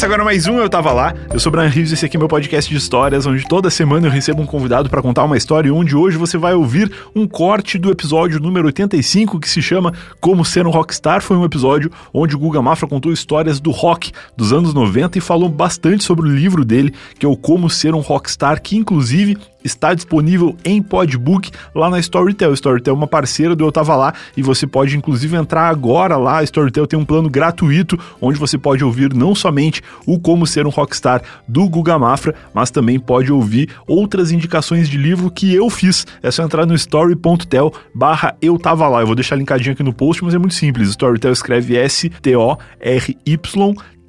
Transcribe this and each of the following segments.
Começa agora mais um Eu Tava Lá. Eu sou o Brian Rios e esse aqui é meu podcast de histórias, onde toda semana eu recebo um convidado para contar uma história e onde hoje você vai ouvir um corte do episódio número 85 que se chama Como Ser um Rockstar. Foi um episódio onde o Guga Mafra contou histórias do rock dos anos 90 e falou bastante sobre o livro dele, que é o Como Ser um Rockstar, que inclusive está disponível em podbook lá na Storytel. Storytel é uma parceira do Eu Tava Lá e você pode inclusive entrar agora lá. A Storytel tem um plano gratuito onde você pode ouvir não somente o Como Ser um Rockstar do Guga Mafra, mas também pode ouvir outras indicações de livro que eu fiz. É só entrar no story.tel barra Eu Tava Lá. Eu vou deixar linkadinho aqui no post, mas é muito simples. Storytel escreve S-T-O-R-Y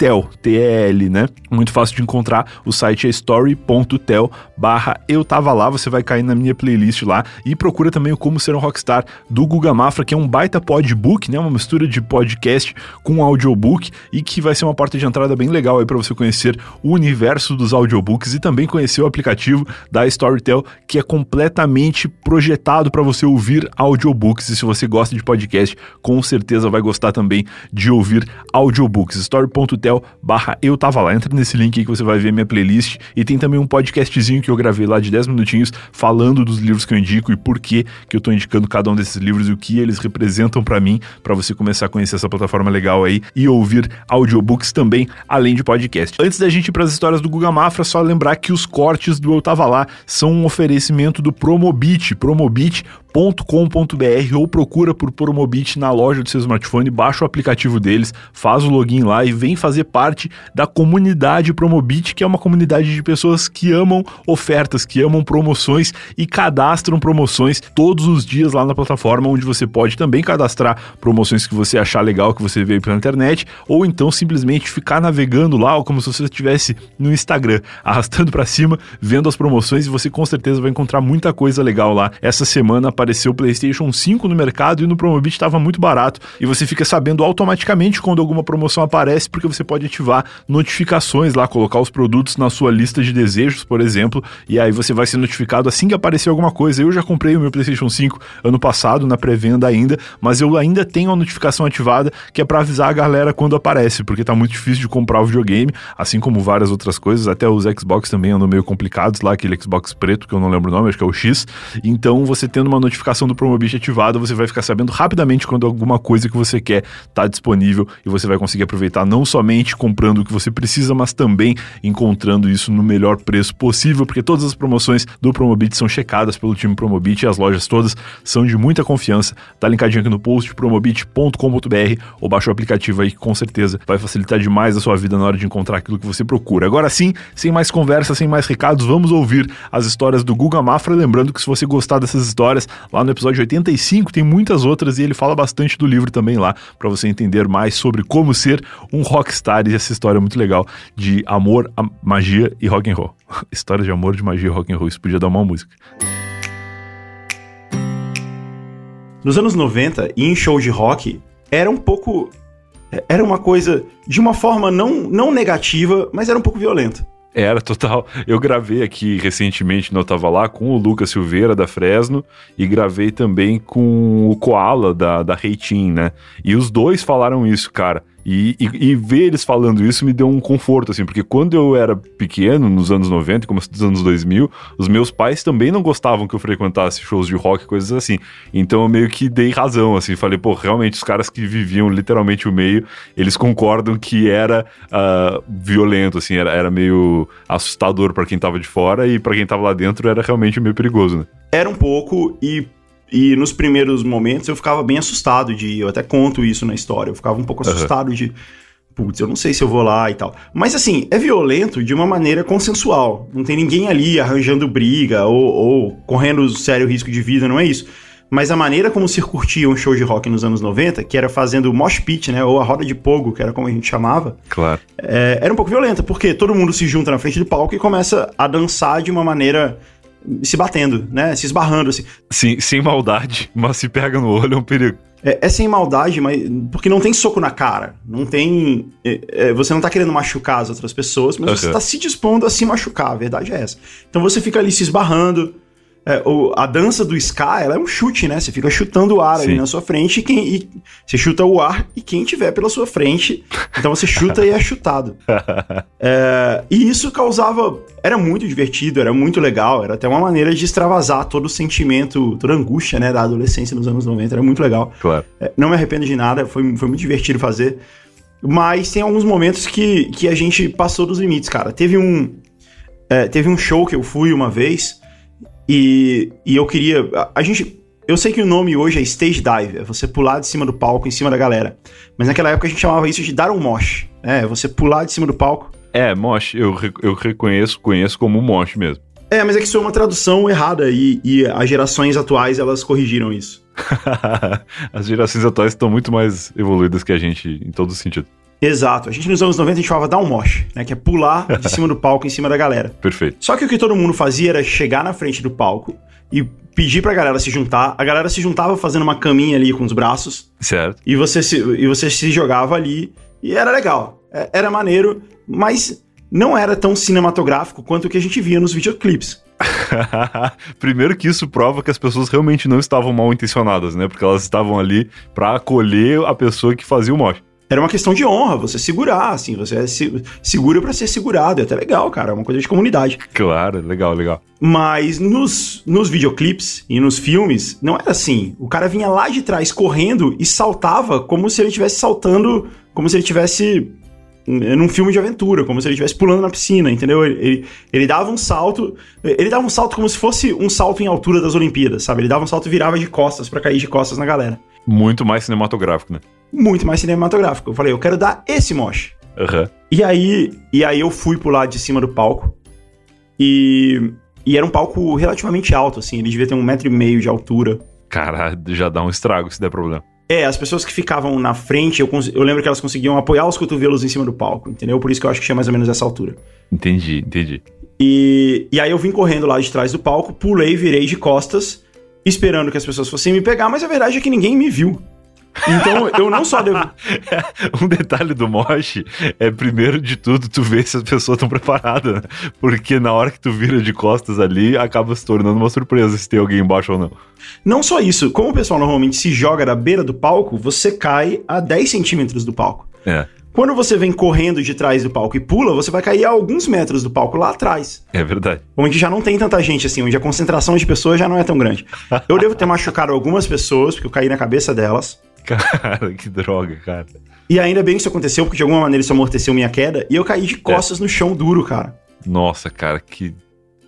Tel, T-E-L, né? Muito fácil de encontrar. O site é story.tel barra eu tava lá, você vai cair na minha playlist lá e procura também o Como Ser um Rockstar do Guga Mafra, que é um baita podbook, né? Uma mistura de podcast com audiobook e que vai ser uma porta de entrada bem legal aí para você conhecer o universo dos audiobooks e também conhecer o aplicativo da Storytel, que é completamente projetado para você ouvir audiobooks. E se você gosta de podcast, com certeza vai gostar também de ouvir audiobooks. story.tel barra eu tava lá. Entra nesse link aí que você vai ver minha playlist e tem também um podcastzinho que eu gravei lá de 10 minutinhos falando dos livros que eu indico e por que que eu tô indicando cada um desses livros e o que eles representam para mim, para você começar a conhecer essa plataforma legal aí e ouvir audiobooks também, além de podcast. Antes da gente ir para as histórias do Guga Mafra, só lembrar que os cortes do Eu Tava Lá são um oferecimento do Promobit, Promobit .com.br ou procura por Promobit na loja do seu smartphone, baixa o aplicativo deles, faz o login lá e vem fazer parte da comunidade Promobit, que é uma comunidade de pessoas que amam ofertas, que amam promoções e cadastram promoções todos os dias lá na plataforma, onde você pode também cadastrar promoções que você achar legal, que você veio pela internet, ou então simplesmente ficar navegando lá, como se você estivesse no Instagram, arrastando para cima, vendo as promoções e você com certeza vai encontrar muita coisa legal lá. Essa semana apareceu o PlayStation 5 no mercado e no Promobit estava muito barato e você fica sabendo automaticamente quando alguma promoção aparece porque você pode ativar notificações lá, colocar os produtos na sua lista de desejos, por exemplo, e aí você vai ser notificado assim que aparecer alguma coisa. Eu já comprei o meu PlayStation 5 ano passado na pré-venda ainda, mas eu ainda tenho a notificação ativada que é para avisar a galera quando aparece, porque tá muito difícil de comprar o videogame, assim como várias outras coisas, até os Xbox também andam meio complicados lá, aquele Xbox preto que eu não lembro o nome, acho que é o X. Então, você tendo uma notificação do Promobit ativada, você vai ficar sabendo rapidamente quando alguma coisa que você quer está disponível e você vai conseguir aproveitar não somente comprando o que você precisa, mas também encontrando isso no melhor preço possível, porque todas as promoções do Promobit são checadas pelo time Promobit e as lojas todas são de muita confiança. Tá linkadinho aqui no post promobit.com.br ou baixa o aplicativo aí que com certeza vai facilitar demais a sua vida na hora de encontrar aquilo que você procura. Agora sim, sem mais conversa, sem mais recados, vamos ouvir as histórias do Guga Mafra, lembrando que se você gostar dessas histórias, lá no episódio 85 tem muitas outras e ele fala bastante do livro também lá, para você entender mais sobre como ser um rockstar e essa história é muito legal de amor, magia e rock and roll. História de amor, de magia e rock and roll, isso podia dar uma música. Nos anos 90, ir em show de rock era um pouco era uma coisa de uma forma não, não negativa, mas era um pouco violenta. Era total. Eu gravei aqui recentemente, não tava lá, com o Lucas Silveira da Fresno e gravei também com o Koala da, da Reitin, né? E os dois falaram isso, cara. E, e, e, ver eles falando isso me deu um conforto, assim, porque quando eu era pequeno, nos anos 90, começo dos anos 2000, os meus pais também não gostavam que eu frequentasse shows de rock, coisas assim. Então eu meio que dei razão, assim, falei, pô, realmente os caras que viviam literalmente o meio, eles concordam que era uh, violento, assim, era, era meio assustador para quem tava de fora e para quem tava lá dentro era realmente meio perigoso, né? Era um pouco, e e nos primeiros momentos eu ficava bem assustado de. Eu até conto isso na história. Eu ficava um pouco assustado uhum. de. Putz, eu não sei se eu vou lá e tal. Mas assim, é violento de uma maneira consensual. Não tem ninguém ali arranjando briga ou, ou correndo sério risco de vida, não é isso. Mas a maneira como se curtia um show de rock nos anos 90, que era fazendo mosh pit, né? Ou a roda de pogo, que era como a gente chamava. Claro. É, era um pouco violenta, porque todo mundo se junta na frente do palco e começa a dançar de uma maneira se batendo, né? Se esbarrando, assim. Sim, sem maldade, mas se pega no olho é um perigo. É, é sem maldade, mas. Porque não tem soco na cara. Não tem. É, é, você não tá querendo machucar as outras pessoas, mas uhum. você tá se dispondo a se machucar. A verdade é essa. Então você fica ali se esbarrando. É, o, a dança do ska, ela é um chute, né? Você fica chutando o ar Sim. ali na sua frente e, quem, e você chuta o ar e quem tiver pela sua frente, então você chuta e é chutado. É, e isso causava. Era muito divertido, era muito legal, era até uma maneira de extravasar todo o sentimento, toda a angústia, né, da adolescência nos anos 90, era muito legal. Claro. É, não me arrependo de nada, foi, foi muito divertido fazer. Mas tem alguns momentos que, que a gente passou dos limites, cara. Teve um. É, teve um show que eu fui uma vez e, e eu queria. A, a, gente. Eu sei que o nome hoje é stage dive, é você pular de cima do palco, em cima da galera. Mas naquela época a gente chamava isso de dar um mosh. É, você pular de cima do palco. É, mosh, eu, eu reconheço, conheço como mosh mesmo. É, mas é que isso é uma tradução errada e, e as gerações atuais elas corrigiram isso. as gerações atuais estão muito mais evoluídas que a gente em todo sentido. Exato. A gente nos anos 90 a gente chamava dar um mosh, né? Que é pular de cima do palco em cima da galera. Perfeito. Só que o que todo mundo fazia era chegar na frente do palco e pedir pra galera se juntar. A galera se juntava fazendo uma caminha ali com os braços. Certo. E você se, e você se jogava ali. E era legal. É, era maneiro, mas não era tão cinematográfico quanto o que a gente via nos videoclipes. Primeiro que isso prova que as pessoas realmente não estavam mal intencionadas, né? Porque elas estavam ali para acolher a pessoa que fazia o mosh era uma questão de honra, você segurar, assim, você é se, segura para ser segurado. É até legal, cara, é uma coisa de comunidade. Claro, legal, legal. Mas nos, nos videoclipes e nos filmes, não era assim. O cara vinha lá de trás correndo e saltava como se ele estivesse saltando, como se ele tivesse num filme de aventura, como se ele estivesse pulando na piscina, entendeu? Ele, ele, ele, dava um salto, ele dava um salto como se fosse um salto em altura das Olimpíadas, sabe? Ele dava um salto e virava de costas para cair de costas na galera. Muito mais cinematográfico, né? Muito mais cinematográfico. Eu falei, eu quero dar esse mosh. Uhum. E aí, e aí eu fui pular de cima do palco. E, e era um palco relativamente alto, assim. Ele devia ter um metro e meio de altura. Cara, já dá um estrago se der problema. É, as pessoas que ficavam na frente, eu, eu lembro que elas conseguiam apoiar os cotovelos em cima do palco, entendeu? Por isso que eu acho que tinha mais ou menos essa altura. Entendi, entendi. E, e aí eu vim correndo lá de trás do palco, pulei, virei de costas, esperando que as pessoas fossem me pegar, mas a verdade é que ninguém me viu. Então, eu não só devo. um detalhe do Mosh é, primeiro de tudo, tu vê se as pessoas estão preparadas, né? Porque na hora que tu vira de costas ali, acaba se tornando uma surpresa se tem alguém embaixo ou não. Não só isso, como o pessoal normalmente se joga da beira do palco, você cai a 10 centímetros do palco. É. Quando você vem correndo de trás do palco e pula, você vai cair a alguns metros do palco lá atrás. É verdade. Onde já não tem tanta gente assim, onde a concentração de pessoas já não é tão grande. Eu devo ter machucado algumas pessoas, porque eu caí na cabeça delas. Cara, que droga, cara. E ainda bem que isso aconteceu, porque de alguma maneira isso amorteceu minha queda, e eu caí de costas é. no chão duro, cara. Nossa, cara, que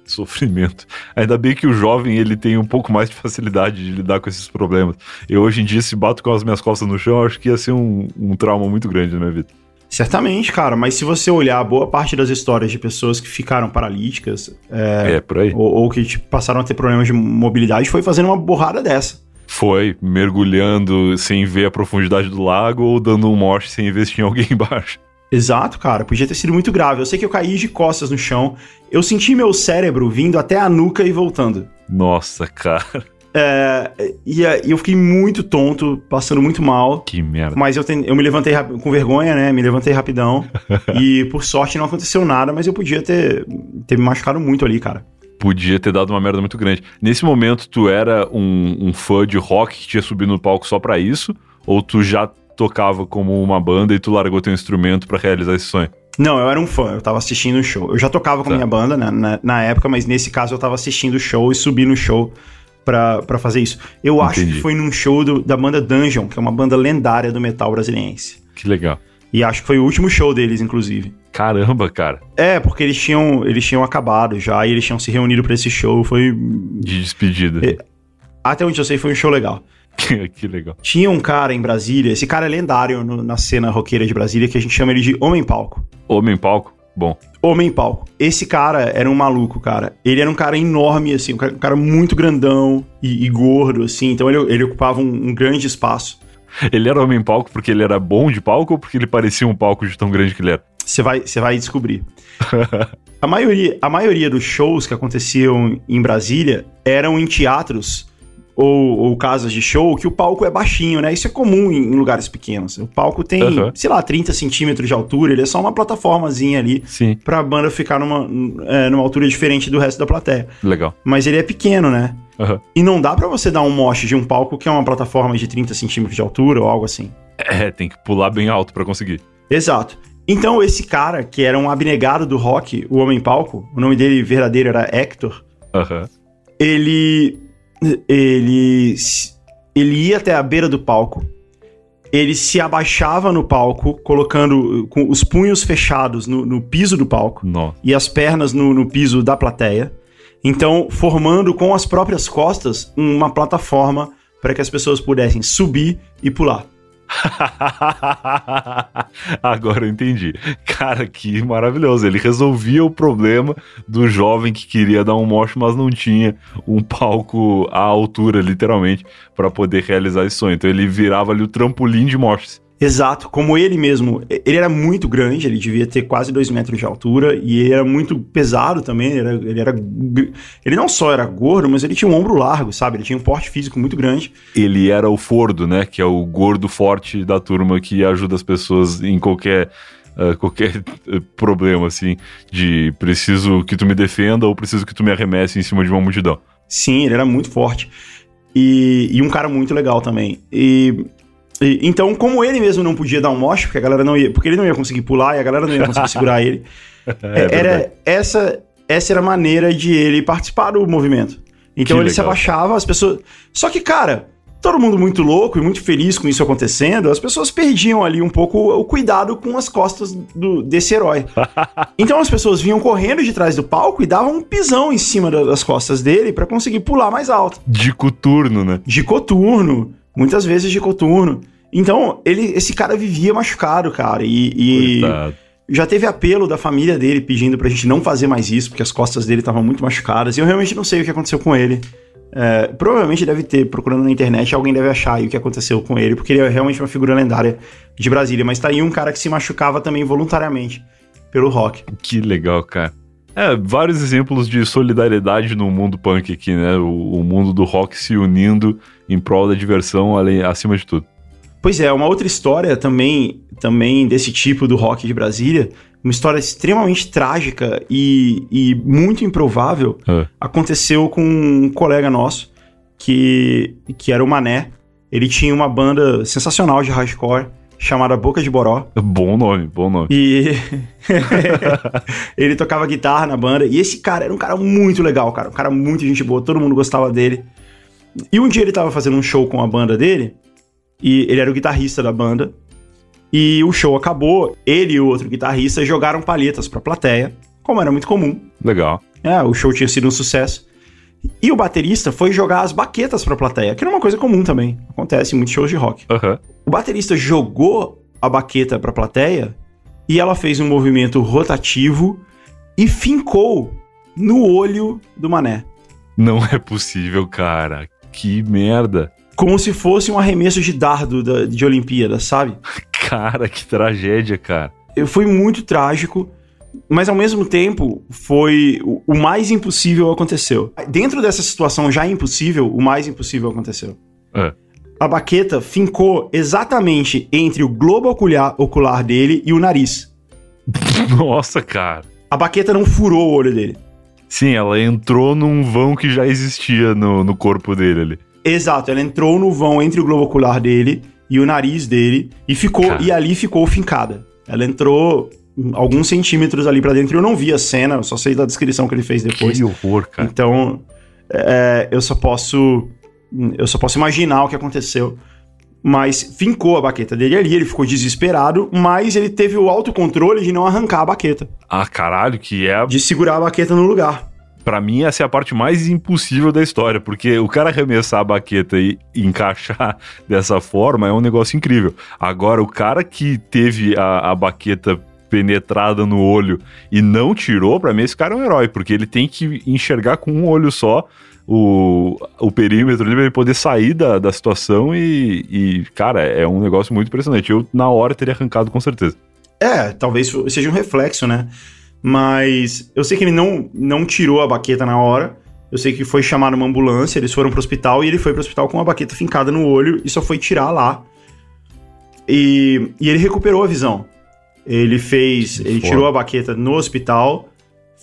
sofrimento. Ainda bem que o jovem ele tem um pouco mais de facilidade de lidar com esses problemas. Eu hoje em dia, se bato com as minhas costas no chão, acho que ia ser um, um trauma muito grande na minha vida. Certamente, cara, mas se você olhar boa parte das histórias de pessoas que ficaram paralíticas é, é por aí. Ou, ou que tipo, passaram a ter problemas de mobilidade, foi fazendo uma borrada dessa. Foi mergulhando sem ver a profundidade do lago ou dando um morte sem ver se tinha alguém embaixo. Exato, cara. Podia ter sido muito grave. Eu sei que eu caí de costas no chão. Eu senti meu cérebro vindo até a nuca e voltando. Nossa, cara. É, e, e, eu fiquei muito tonto, passando muito mal. Que merda. Mas eu, ten, eu me levantei com vergonha, né? Me levantei rapidão. e por sorte não aconteceu nada, mas eu podia ter, ter me machucado muito ali, cara podia ter dado uma merda muito grande. Nesse momento, tu era um, um fã de rock que tinha subido no palco só para isso? Ou tu já tocava como uma banda e tu largou teu instrumento para realizar esse sonho? Não, eu era um fã, eu tava assistindo o show. Eu já tocava com a tá. minha banda né, na, na, época, mas nesse caso eu tava assistindo o show e subi no show pra, fazer isso. Eu Entendi. acho que foi num show do, da banda Dungeon, que é uma banda lendária do metal brasiliense. Que legal. E acho que foi o último show deles, inclusive. Caramba, cara. É, porque eles tinham, eles tinham acabado já e eles tinham se reunido para esse show. Foi. De despedida. É, até onde eu sei, foi um show legal. que legal. Tinha um cara em Brasília, esse cara é lendário no, na cena roqueira de Brasília, que a gente chama ele de Homem Palco. Homem Palco? Bom. Homem Palco. Esse cara era um maluco, cara. Ele era um cara enorme, assim, um cara, um cara muito grandão e, e, gordo, assim. Então ele, ele ocupava um, um grande espaço. Ele era homem palco porque ele era bom de palco ou porque ele parecia um palco de tão grande que ele era? Você vai, você vai descobrir. a, maioria, a maioria dos shows que aconteciam em Brasília eram em teatros ou, ou, casas de show que o palco é baixinho, né? Isso é comum em, em lugares pequenos. O palco tem, uhum. sei lá, 30 centímetros de altura, ele é só uma plataformazinha ali Sim. pra banda ficar numa, é, numa altura diferente do resto da plateia. Legal. Mas ele é pequeno, né? Uhum. E não dá para você dar um moche de um palco que é uma plataforma de 30 centímetros de altura ou algo assim. É, tem que pular bem alto para conseguir. Exato. Então, esse cara, que era um abnegado do rock, o Homem Palco, o nome dele verdadeiro era Hector, uhum. ele ele, ele ia até a beira do palco, ele se abaixava no palco, colocando com os punhos fechados no, no piso do palco Nossa. e as pernas no, no piso da plateia. Então, formando com as próprias costas uma plataforma para que as pessoas pudessem subir e pular. Agora eu entendi. Cara, que maravilhoso. Ele resolvia o problema do jovem que queria dar um moche, mas não tinha um palco à altura, literalmente, para poder realizar esse sonho. Então ele virava ali o trampolim de moches. Exato, como ele mesmo. Ele era muito grande, ele devia ter quase dois metros de altura e ele era muito pesado também. Ele era, ele era. Ele não só era gordo, mas ele tinha um ombro largo, sabe? Ele tinha um porte físico muito grande. Ele era o Fordo, né? Que é o gordo forte da turma que ajuda as pessoas em qualquer. Uh, qualquer eh, problema, assim, de preciso que tu me defenda ou preciso que tu me arremesse em cima de uma multidão. Sim, ele era muito forte. E, e um cara muito legal também. E e, então, como ele mesmo não podia dar um moche, porque a galera não ia, porque ele não ia conseguir pular e a galera não ia conseguir segurar ele, é, era essa essa era a maneira de ele participar do movimento. Então que ele legal. se abaixava, as pessoas. Só que, cara, todo mundo muito louco e muito feliz com isso acontecendo, as pessoas perdiam ali um pouco o cuidado com as costas do, desse herói. então as pessoas vinham correndo de trás do palco e davam um pisão em cima das costas dele para conseguir pular mais alto. De coturno, né? De coturno, muitas vezes de coturno. Então, ele, esse cara vivia machucado, cara. E, e já teve apelo da família dele pedindo pra gente não fazer mais isso, porque as costas dele estavam muito machucadas. E eu realmente não sei o que aconteceu com ele. É, provavelmente deve ter, procurando na internet, alguém deve achar aí o que aconteceu com ele, porque ele é realmente uma figura lendária de Brasília. Mas tá aí um cara que se machucava também voluntariamente pelo rock. Que legal, cara. É, vários exemplos de solidariedade no mundo punk aqui, né? O, o mundo do rock se unindo em prol da diversão, além, acima de tudo. Pois é, uma outra história também, também desse tipo do rock de Brasília, uma história extremamente trágica e, e muito improvável, é. aconteceu com um colega nosso, que, que era o Mané. Ele tinha uma banda sensacional de hardcore, chamada Boca de Boró. Bom nome, bom nome. E ele tocava guitarra na banda. E esse cara era um cara muito legal, cara. Um cara muito gente boa, todo mundo gostava dele. E um dia ele tava fazendo um show com a banda dele. E ele era o guitarrista da banda. E o show acabou, ele e o outro guitarrista jogaram palhetas pra plateia, como era muito comum. Legal. É, o show tinha sido um sucesso. E o baterista foi jogar as baquetas pra plateia, que era uma coisa comum também. Acontece em muitos shows de rock. Uhum. O baterista jogou a baqueta pra plateia e ela fez um movimento rotativo e fincou no olho do mané. Não é possível, cara. Que merda como se fosse um arremesso de dardo da, de Olimpíada, sabe? Cara, que tragédia, cara. Foi muito trágico, mas ao mesmo tempo foi o, mais impossível aconteceu. Dentro dessa situação já impossível, o mais impossível aconteceu. É. A baqueta fincou exatamente entre o globo ocular, ocular dele e o nariz. Nossa, cara. A baqueta não furou o olho dele. Sim, ela entrou num vão que já existia no, no corpo dele ali. Exato, ela entrou no vão entre o globo ocular dele e o nariz dele e ficou e ali ficou fincada. Ela entrou alguns centímetros ali para dentro. Eu não vi a cena, eu só sei da descrição que ele fez depois. Que horror, cara. Então, é, eu só posso eu só posso imaginar o que aconteceu. Mas fincou a baqueta dele ali, ele ficou desesperado, mas ele teve o autocontrole de não arrancar a baqueta. Ah, caralho, que é. De segurar a baqueta no lugar para mim, essa é a parte mais impossível da história, porque o cara arremessar a baqueta e encaixar dessa forma é um negócio incrível. Agora, o cara que teve a, a baqueta penetrada no olho e não tirou, para mim, esse cara é um herói, porque ele tem que enxergar com um olho só o, o perímetro ali pra ele poder sair da, da situação e, e, cara, é um negócio muito impressionante. Eu, na hora, teria arrancado com certeza. É, talvez seja um reflexo, né? Mas eu sei que ele não, não tirou a baqueta na hora. Eu sei que foi chamar uma ambulância, eles foram pro hospital e ele foi pro hospital com uma baqueta fincada no olho e só foi tirar lá. E, e ele recuperou a visão. Ele fez. Ele tirou a baqueta no hospital,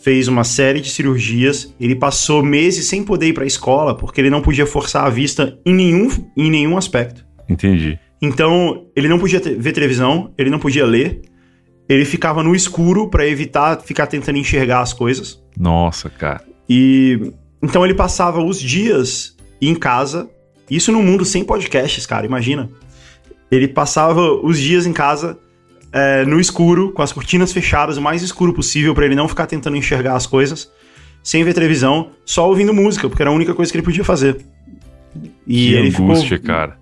fez uma série de cirurgias. Ele passou meses sem poder ir pra escola, porque ele não podia forçar a vista em nenhum, em nenhum aspecto. Entendi. Então, ele não podia te- ver televisão, ele não podia ler. Ele ficava no escuro pra evitar ficar tentando enxergar as coisas. Nossa, cara. E então ele passava os dias em casa, isso num mundo sem podcasts, cara, imagina. Ele passava os dias em casa é, no escuro, com as cortinas fechadas, o mais escuro possível, pra ele não ficar tentando enxergar as coisas, sem ver televisão, só ouvindo música, porque era a única coisa que ele podia fazer. E que ele angústia, ficou, cara.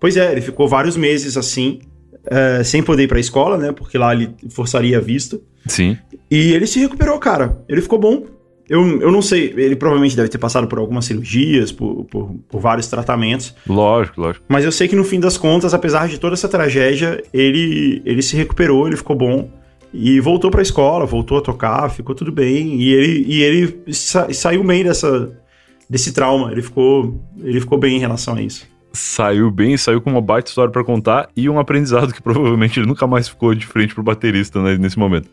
Pois é, ele ficou vários meses assim, é, sem poder ir pra escola, né? Porque lá ele forçaria a vista. Sim. E ele se recuperou, cara. Ele ficou bom. Eu, eu não sei, ele provavelmente deve ter passado por algumas cirurgias, por, por, por vários tratamentos. Lógico, lógico. Mas eu sei que no fim das contas, apesar de toda essa tragédia, ele, ele se recuperou, ele ficou bom. E voltou pra escola, voltou a tocar, ficou tudo bem. E ele, e ele sa- saiu bem dessa, desse trauma. Ele ficou, ele ficou bem em relação a isso. Saiu bem, saiu com uma baita história pra contar e um aprendizado que provavelmente ele nunca mais ficou de frente pro baterista né, nesse momento.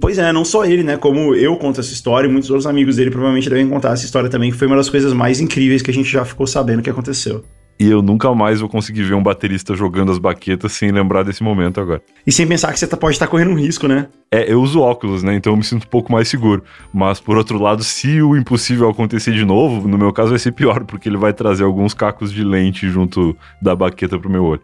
Pois é, não só ele, né? Como eu conto essa história, e muitos outros amigos dele provavelmente devem contar essa história também, que foi uma das coisas mais incríveis que a gente já ficou sabendo que aconteceu. E eu nunca mais vou conseguir ver um baterista jogando as baquetas sem lembrar desse momento agora. E sem pensar que você tá- pode estar correndo um risco, né? É, eu uso óculos, né? Então eu me sinto um pouco mais seguro. Mas por outro lado, se o impossível acontecer de novo, no meu caso vai ser pior, porque ele vai trazer alguns cacos de lente junto da baqueta pro meu olho.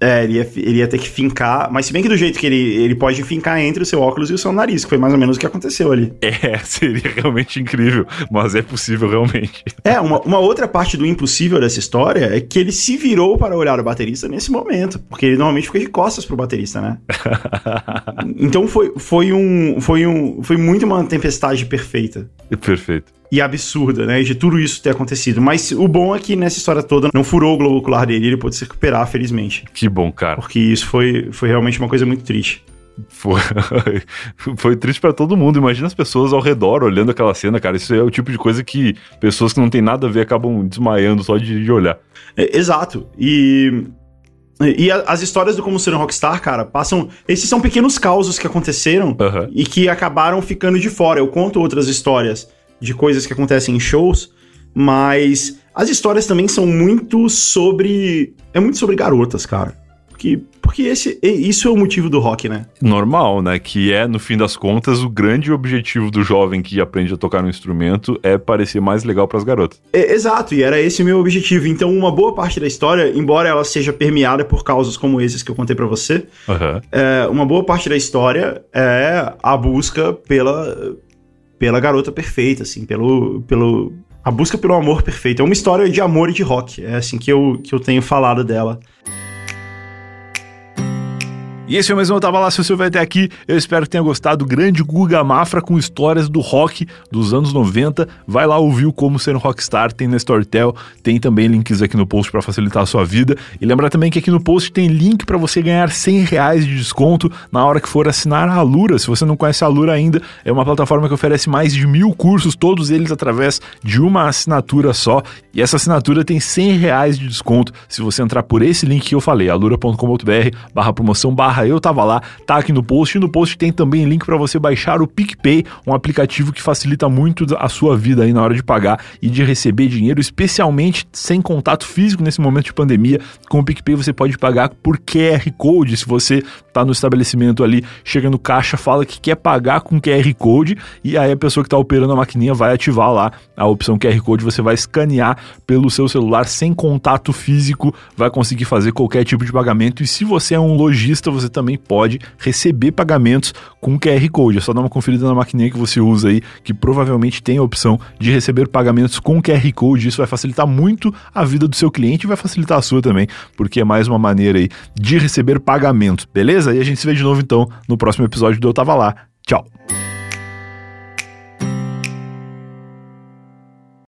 É, ele ia, ele ia ter que fincar, mas se bem que do jeito que ele, ele pode fincar entre o seu óculos e o seu nariz, que foi mais ou menos o que aconteceu ali. É, seria realmente incrível, mas é possível realmente. É, uma, uma outra parte do impossível dessa história é que ele se virou para olhar o baterista nesse momento, porque ele normalmente fica de costas pro baterista, né? Então foi, foi um. Foi um. Foi muito uma tempestade perfeita. Perfeito. E absurda, né? De tudo isso ter acontecido. Mas o bom é que nessa história toda não furou o globo ocular dele, ele pôde se recuperar, felizmente. Que bom, cara. Porque isso foi, foi realmente uma coisa muito triste. Foi, foi triste pra todo mundo. Imagina as pessoas ao redor olhando aquela cena, cara. Isso é o tipo de coisa que pessoas que não tem nada a ver acabam desmaiando só de, de olhar. É, exato. E. E as histórias do Como Ser um Rockstar, cara, passam. Esses são pequenos causos que aconteceram Aham. e que acabaram ficando de fora. Eu conto outras histórias de coisas que acontecem em shows, mas as histórias também são muito sobre. É muito sobre garotas, cara. Porque, porque esse, isso é o motivo do rock, né? Normal, né? Que é, no fim das contas, o grande objetivo do jovem que aprende a tocar um instrumento é parecer mais legal pras garotas. É, exato, e era esse o meu objetivo. Então, uma boa parte da história, embora ela seja permeada por causas como esses que eu contei pra você, Aham. é, uma boa parte da história é a busca pela, pela garota perfeita, assim, pelo, pelo. A busca pelo amor perfeito. É uma história de amor e de rock. É assim que eu, que eu tenho falado dela. E esse mais um Eu Tava Lá, se você vai até aqui. Eu espero que tenha gostado do grande Guga Mafra com histórias do rock dos anos 90. Vai lá ouvir o Como Ser um Rockstar, tem na Storytel, tem também links aqui no post para facilitar a sua vida. E lembrar também que aqui no post tem link para você ganhar 100 reais de desconto na hora que for assinar a Alura. Se você não conhece a Alura ainda, é uma plataforma que oferece mais de mil cursos, todos eles através de uma assinatura só. E essa assinatura tem 100 reais de desconto se você entrar por esse link que eu falei, alura.com.br barra promoção barra eu tava lá, tá aqui no post. E no post tem também link para você baixar o PicPay, um aplicativo que facilita muito a sua vida aí na hora de pagar e de receber dinheiro, especialmente sem contato físico nesse momento de pandemia. Com o PicPay você pode pagar por QR Code. Se você tá no estabelecimento ali, chega no caixa, fala que quer pagar com QR Code e aí a pessoa que tá operando a maquininha vai ativar lá a opção QR Code, você vai escanear pelo seu celular sem contato físico, vai conseguir fazer qualquer tipo de pagamento e se você é um lojista, você também pode receber pagamentos com QR Code. É só dar uma conferida na maquininha que você usa aí, que provavelmente tem a opção de receber pagamentos com QR Code. Isso vai facilitar muito a vida do seu cliente e vai facilitar a sua também, porque é mais uma maneira aí de receber pagamentos, beleza? E a gente se vê de novo então no próximo episódio do Eu Tava Lá. Tchau!